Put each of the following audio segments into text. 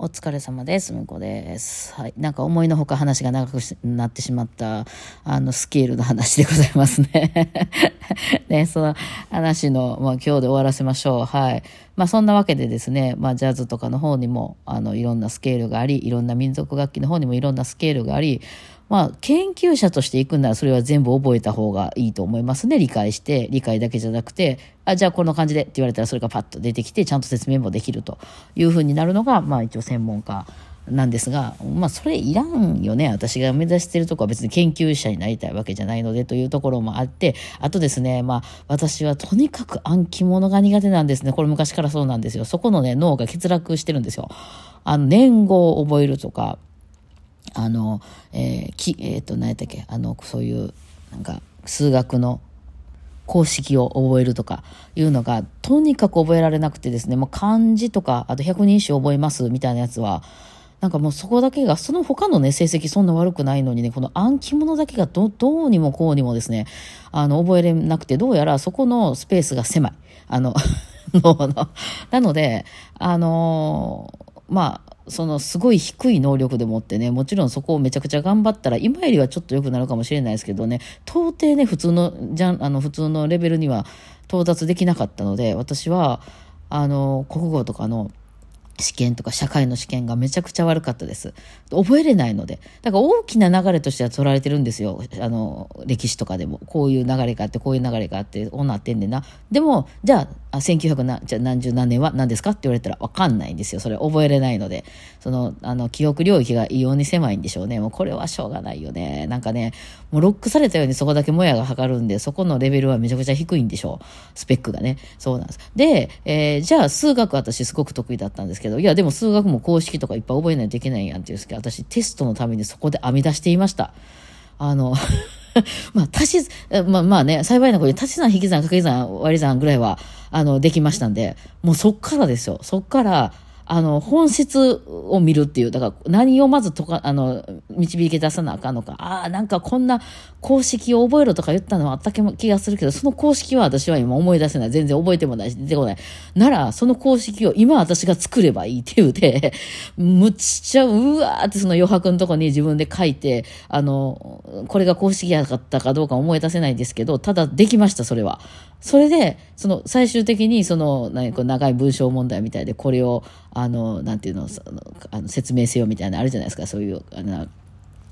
お疲れ様です。むこです。はい。なんか思いのほか話が長くなってしまった、あの、スケールの話でございますね。ね、その話の、まあ今日で終わらせましょう。はい。まあそんなわけでですね、まあジャズとかの方にも、あの、いろんなスケールがあり、いろんな民族楽器の方にもいろんなスケールがあり、まあ、研究者として行くならそれは全部覚えた方がいいと思いますね。理解して、理解だけじゃなくて、あ、じゃあこの感じでって言われたらそれがパッと出てきて、ちゃんと説明もできるというふうになるのが、まあ一応専門家なんですが、まあそれいらんよね。私が目指してるとこは別に研究者になりたいわけじゃないのでというところもあって、あとですね、まあ私はとにかく暗記物が苦手なんですね。これ昔からそうなんですよ。そこのね、脳が欠落してるんですよ。あの、年号を覚えるとか、あの、えー、き、えっ、ー、と、何やったっけ、あの、そういう、なんか、数学の公式を覚えるとかいうのが、とにかく覚えられなくてですね、もう漢字とか、あと百人一首覚えますみたいなやつは、なんかもうそこだけが、その他のね、成績そんな悪くないのにね、この暗記物だけがど、どうにもこうにもですね、あの、覚えれなくて、どうやらそこのスペースが狭い。あの、の。なので、あのまあ、そのすごい低い能力でもってね、もちろんそこをめちゃくちゃ頑張ったら、今よりはちょっと良くなるかもしれないですけどね、到底ね、普通の、じゃん、あの、普通のレベルには到達できなかったので、私は、あの、国語とかの、試験とか社会の試験がめちゃくちゃ悪かったです。覚えれないので。だから大きな流れとしては取られてるんですよ。あの、歴史とかでも。こういう流れがあって、こういう流れがあって、こうなってんねんな。でも、じゃあ、あ1900何じゃ何十何年は何ですか？って言われたらわかんないんですよ。それ覚えれないので。その、あの、記憶領域が異様に狭いんでしょうね。もうこれはしょうがないよね。なんかね、もうロックされたようにそこだけもやが測るんで、そこのレベルはめちゃくちゃ低いんでしょう。スペックがね。そうなんです。で、えー、じゃあ数学私すごく得意だったんですけど、いや、でも数学も公式とかいっぱい覚えないといけないやんっていうんですけど、私テストのためにそこで編み出していました。あの まあ、足し、まあまあね、幸いなことに足し算、引き算、掛け算、割り算ぐらいは、あの、できましたんで、もうそっからですよ。そっから、あの、本質を見るっていう、だから何をまずとか、あの、導き出さなあかんのか。ああ、なんかこんな公式を覚えろとか言ったのはあった気がするけど、その公式は私は今思い出せない。全然覚えてもないし、出てこない。なら、その公式を今私が作ればいいって言うて、むっちゃ、うわーってその余白のとこに自分で書いて、あの、これが公式やったかどうか思い出せないんですけど、ただできました、それは。それで、その最終的にその、何こう長い文章問題みたいで、これを、あの、なんていうの、そのあの説明せよみたいなあるじゃないですか、そういう、あの、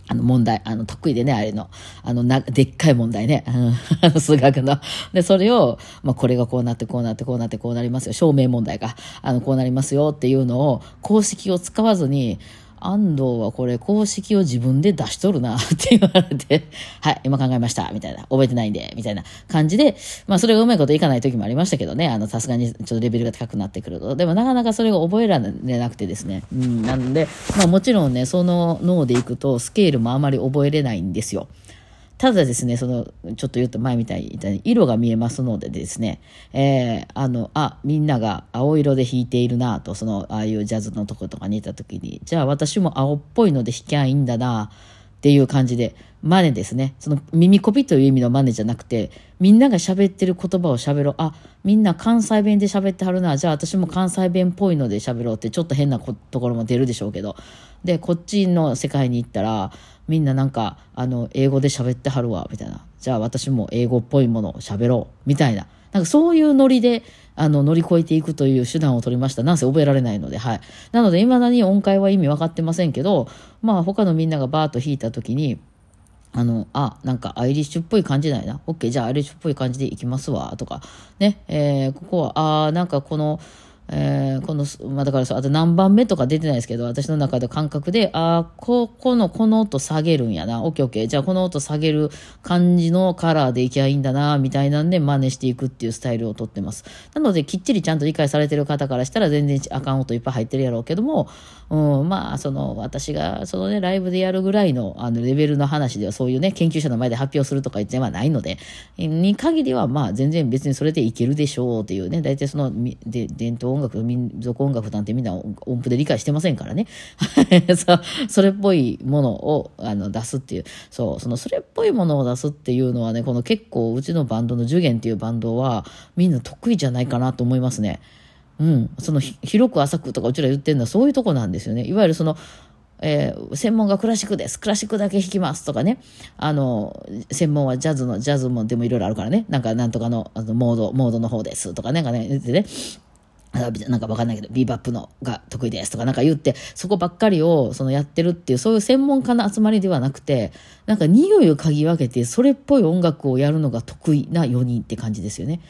あの問題、あの、得意でね、あれの、あの、な、でっかい問題ね、あの、数学の。で、それを、まあ、これがこうなって、こうなって、こうなって、こうなりますよ。証明問題が、あの、こうなりますよっていうのを、公式を使わずに、安藤はこれ公式を自分で出しとるなって言われて、はい、今考えました、みたいな。覚えてないんで、みたいな感じで、まあそれがうまいこといかない時もありましたけどね、あの、さすがにちょっとレベルが高くなってくると。でもなかなかそれが覚えられなくてですね。うん、なんで、まあもちろんね、その脳でいくとスケールもあまり覚えれないんですよ。ただですね、その、ちょっと言うと前みたいに、色が見えますのでですね、えー、あの、あ、みんなが青色で弾いているなと、その、ああいうジャズのとことかにいた時に、じゃあ私も青っぽいので弾きゃいいんだな、っていう感じで、真似ですね。その耳コピという意味の真似じゃなくて、みんなが喋ってる言葉を喋ろう。あ、みんな関西弁で喋ってはるな。じゃあ私も関西弁っぽいので喋ろうって、ちょっと変なところも出るでしょうけど。で、こっちの世界に行ったら、みんななんか、あの、英語で喋ってはるわ、みたいな。じゃあ私も英語っぽいものを喋ろう、みたいな。なんかそういうノリで、あの、乗り越えていくという手段を取りました。なんせ覚えられないので、はい。なので、未だに音階は意味分かってませんけど、まあ、他のみんながバーッと弾いた時に、あの、あ、なんかアイリッシュっぽい感じないな。オッケー、じゃあアイリッシュっぽい感じでいきますわ、とか。ね、えー、ここは、あなんかこの、えー、この、まあ、だからあと何番目とか出てないですけど、私の中で感覚で、ああ、こ、この、この音下げるんやな。オッケーオッケー。じゃあこの音下げる感じのカラーでいきゃいいんだな、みたいなんで真似していくっていうスタイルをとってます。なので、きっちりちゃんと理解されてる方からしたら全然あかん音いっぱい入ってるやろうけども、うん、まあ、その、私が、そのね、ライブでやるぐらいの、あの、レベルの話では、そういうね、研究者の前で発表するとか言ってはないので、に限りは、まあ、全然別にそれでいけるでしょうっていうね、大体その、で伝統音楽、民族音楽なんてみんな音符で理解してませんからね。そそれっぽいものをあの出すっていう、そう、そのそれっぽいものを出すっていうのはね、この結構うちのバンドの受験っていうバンドはみんな得意じゃないかなと思いますね。うん、その広く浅くとかうちら言ってるのはそういうとこなんですよね。いわゆるその、えー専門がクラシックです。クラシックだけ弾きますとかね。あの、専門はジャズの、ジャズもでもいろいろあるからね。なんかなんとかのあのモード、モードの方ですとかね。なんかね、言ってね。なんかわかんないけど、ビーバップのが得意ですとかなんか言って、そこばっかりをそのやってるっていう、そういう専門家の集まりではなくて、なんか匂いを嗅ぎ分けて、それっぽい音楽をやるのが得意な4人って感じですよね。だ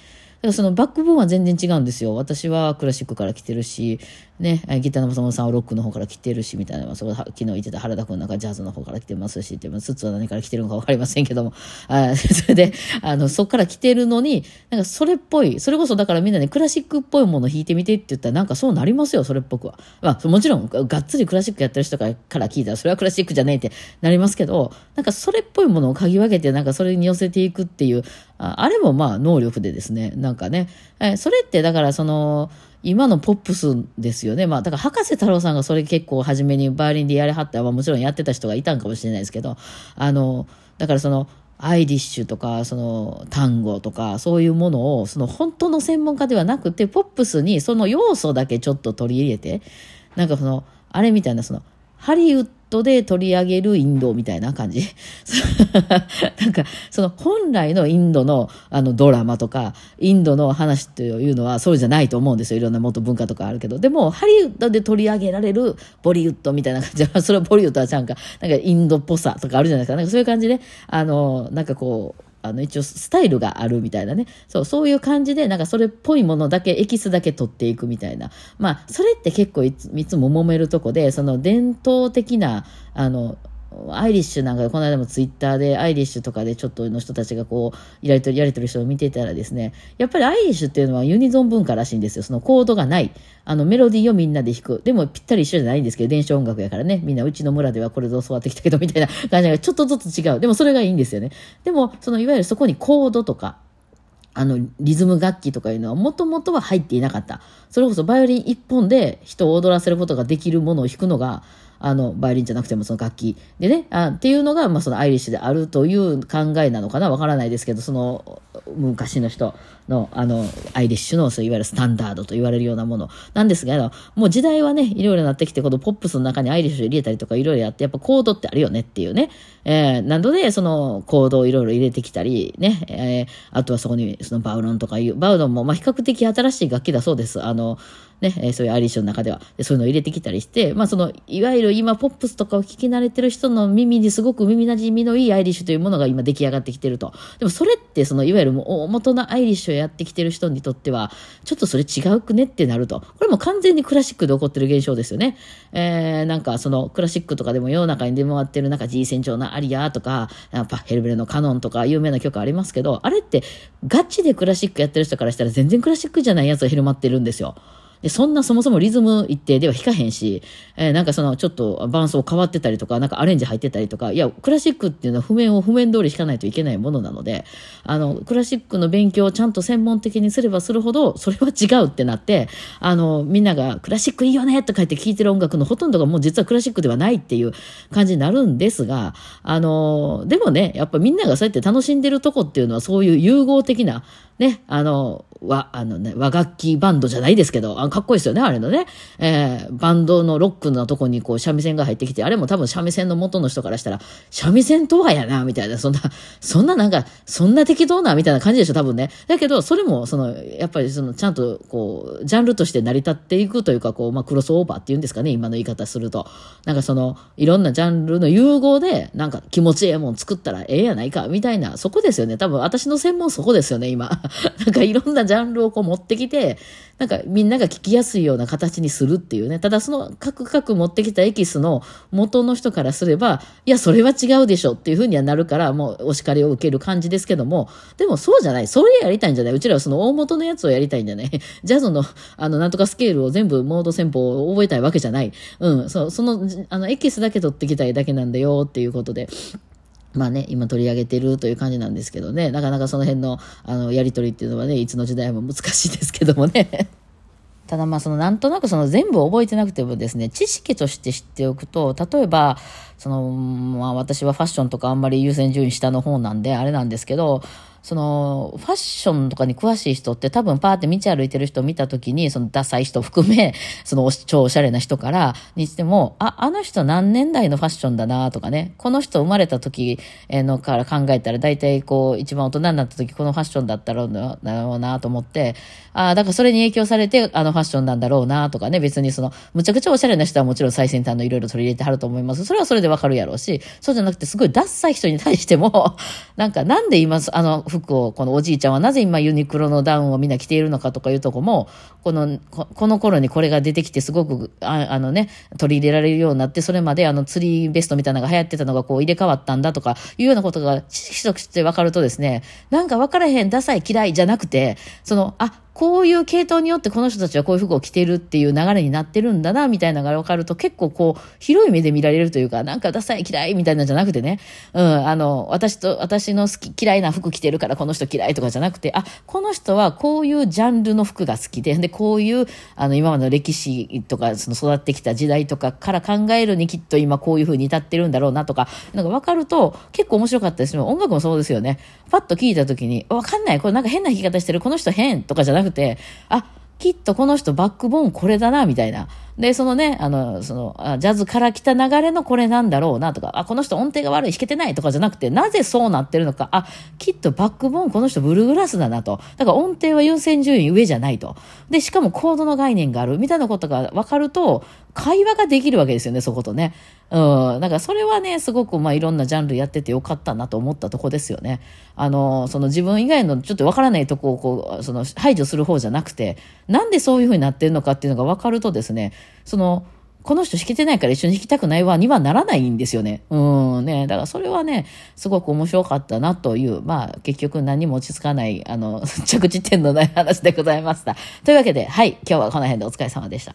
からそのバックボーンは全然違うんですよ。私はクラシックから来てるし、ね、ギターの松本さんはロックの方から来てるし、みたいな、そこ昨日言ってた原田君なんかジャズの方から来てますし、って、スーツは何から来てるのかわかりませんけども、あ それで、あの、そこから来てるのに、なんかそれっぽい、それこそだからみんなね、クラシックっぽいもの弾いてみてって言ったら、なんかそうなりますよ、それっぽくは。まあ、もちろん、がっつりクラシックやってる人からから聞いたら、それはクラシックじゃねえってなりますけど、なんかそれっぽいものを嗅ぎ分けて、なんかそれに寄せていくっていう、ああれもまあ能力でですね、なんかね、えそれってだからその、今のポップスですよね。まあ、だから博士太郎さんがそれ結構初めにバーリンでやれはったまあもちろんやってた人がいたんかもしれないですけど、あの、だからその、アイリッシュとか、その、単語とか、そういうものを、その本当の専門家ではなくて、ポップスにその要素だけちょっと取り入れて、なんかその、あれみたいな、その、ハリウッドで取り上げるインドみたいな感じ。なんか、その本来のインドのあのドラマとか、インドの話というのはそうじゃないと思うんですよ。いろんな元文化とかあるけど。でも、ハリウッドで取り上げられるボリウッドみたいな感じ、それはボリウッドはちゃんか、なんかインドっぽさとかあるじゃないですか。なんかそういう感じで、あの、なんかこう、あの一応スタイルがあるみたいなね。そう、そういう感じで、なんかそれっぽいものだけ、エキスだけ取っていくみたいな。まあ、それって結構いついつも揉めるとこで、その伝統的な、あの、アイリッシュなんかこの間もツイッターでアイリッシュとかでちょっとの人たちがこうやりとりやりとり人を見てたらですねやっぱりアイリッシュっていうのはユニゾン文化らしいんですよ。そのコードがない。あのメロディーをみんなで弾く。でもぴったり一緒じゃないんですけど電子音楽やからね。みんなうちの村ではこれで教わってきたけどみたいな感じがちょっとずつ違う。でもそれがいいんですよね。でもそのいわゆるそこにコードとかあの、リズム楽器とかいうのはもともとは入っていなかった。それこそバイオリン一本で人を踊らせることができるものを弾くのが、あの、バイオリンじゃなくてもその楽器でね、あっていうのが、まあそのアイリッシュであるという考えなのかなわからないですけど、その、昔の人の、あの、アイリッシュの、そういわゆるスタンダードと言われるようなものなんですが、もう時代はね、いろいろなってきて、このポップスの中にアイリッシュ入れたりとかいろいろやって、やっぱコードってあるよねっていうね。えー、なので、そのコードをいろいろ入れてきたり、ね、えー、あとはそこにそのバウロンとかいう、バウロンもま比較的新しい楽器だそうです。あの、ね、え、そういうアイリッシュの中では。そういうのを入れてきたりして、まあその、いわゆる今ポップスとかを聞き慣れてる人の耳にすごく耳馴染みのいいアイリッシュというものが今出来上がってきてると。でもそれってその、いわゆるもう元のアイリッシュをやってきてる人にとっては、ちょっとそれ違うくねってなると。これも完全にクラシックで起こってる現象ですよね。えー、なんかそのクラシックとかでも世の中に出回ってるなんか G 戦場のアリアとか、やっぱヘルベルのカノンとか有名な曲ありますけど、あれってガチでクラシックやってる人からしたら全然クラシックじゃないやつが広まってるんですよ。で、そんなそもそもリズム一定では弾かへんし、えー、なんかそのちょっと伴奏変わってたりとか、なんかアレンジ入ってたりとか、いや、クラシックっていうのは譜面を譜面通り弾かないといけないものなので、あの、クラシックの勉強をちゃんと専門的にすればするほど、それは違うってなって、あの、みんながクラシックいいよねとか言って聴いてる音楽のほとんどがもう実はクラシックではないっていう感じになるんですが、あの、でもね、やっぱみんながそうやって楽しんでるとこっていうのはそういう融合的な、ね、あの、和、あのね、和楽器バンドじゃないですけど、あかっこいいですよね、あれのね。えー、バンドのロックのとこにこう三味線が入ってきて、あれも多分三味線の元の人からしたら、三味線とはやな、みたいな、そんな、そんななんか、そんな適当な、みたいな感じでしょ、多分ね。だけど、それも、その、やっぱりその、ちゃんと、こう、ジャンルとして成り立っていくというか、こう、まあ、クロスオーバーっていうんですかね、今の言い方すると。なんかその、いろんなジャンルの融合で、なんか気持ちええもん作ったらええやないか、みたいな、そこですよね。多分私の専門そこですよね、今。なんかいろんなジャンルをこう持ってきて、なんかみんなが聞きやすいような形にするっていうね。ただその各々持ってきたエキスの元の人からすれば、いや、それは違うでしょっていうふうにはなるから、もうお叱りを受ける感じですけども、でもそうじゃない。それやりたいんじゃないうちらはその大元のやつをやりたいんじゃない ジャズの、あの、なんとかスケールを全部モード戦法を覚えたいわけじゃない。うん、そ、その、あの、エキスだけ取ってきたいだけなんだよっていうことで。まあね、今取り上げてるという感じなんですけどね、なかなかその辺の、あの、やりとりっていうのはね、いつの時代も難しいですけどもね。ただまあそのなんとなくその全部覚えてなくてもですね、知識として知っておくと、例えば、その、まあ私はファッションとかあんまり優先順位下の方なんで、あれなんですけど、その、ファッションとかに詳しい人って多分パーって道歩いてる人を見た時に、そのダサい人含め、その超おしゃれな人からにしても、あ、あの人何年代のファッションだなとかね、この人生まれた時のから考えたら、大体こう、一番大人になった時このファッションだったろうなと思って、ああ、だからそれに影響されてあのファッションなんだろうなとかね、別にその、むちゃくちゃおしゃれな人はもちろん最先端のいろいろ取り入れてはると思います。それはそれでわかるやろうし、そうじゃなくてすごいダサい人に対しても、なんかなんで今、あの服を、このおじいちゃんはなぜ今ユニクロのダウンをみんな着ているのかとかいうとこも、この、この頃にこれが出てきてすごく、ああのね、取り入れられるようになって、それまであの釣りベストみたいなのが流行ってたのがこう入れ替わったんだとかいうようなことが知識として分かるとですね、なんか分からへん、ダサい、嫌いじゃなくて、その、あ、こういう系統によってこの人たちはこういう服を着てるっていう流れになってるんだな、みたいなのが分かると結構こう、広い目で見られるというか、なんかダサい嫌いみたいなんじゃなくてね、うん、あの、私と、私の好き、嫌いな服着てるからこの人嫌いとかじゃなくて、あ、この人はこういうジャンルの服が好きで、で、こういう、あの、今までの歴史とか、その育ってきた時代とかから考えるにきっと今こういう風に至ってるんだろうなとか、なんか分かると結構面白かったです。音楽もそうですよね。パッと聞いた時に、わかんない、これなんか変な弾き方してる、この人変とかじゃなくて、あ、きっとこの人バックボーンこれだな、みたいな。で、そのね、あの、その、ジャズから来た流れのこれなんだろうなとか、あ、この人音程が悪い、弾けてないとかじゃなくて、なぜそうなってるのか、あ、きっとバックボーンこの人ブルーグラスだなと。だから音程は優先順位上じゃないと。で、しかもコードの概念がある、みたいなことが分かると、会話ができるわけですよね、そことね。うん。だからそれはね、すごくまあいろんなジャンルやっててよかったなと思ったとこですよね。あの、その自分以外のちょっとわからないとこをこう、その排除する方じゃなくて、なんでそういうふうになってるのかっていうのが分かるとですね、その、この人弾けてないから一緒に弾きたくないわにはならないんですよね。うんね。だからそれはね、すごく面白かったなという、まあ結局何も落ち着かない、あの、着地点のない話でございました。というわけで、はい、今日はこの辺でお疲れ様でした。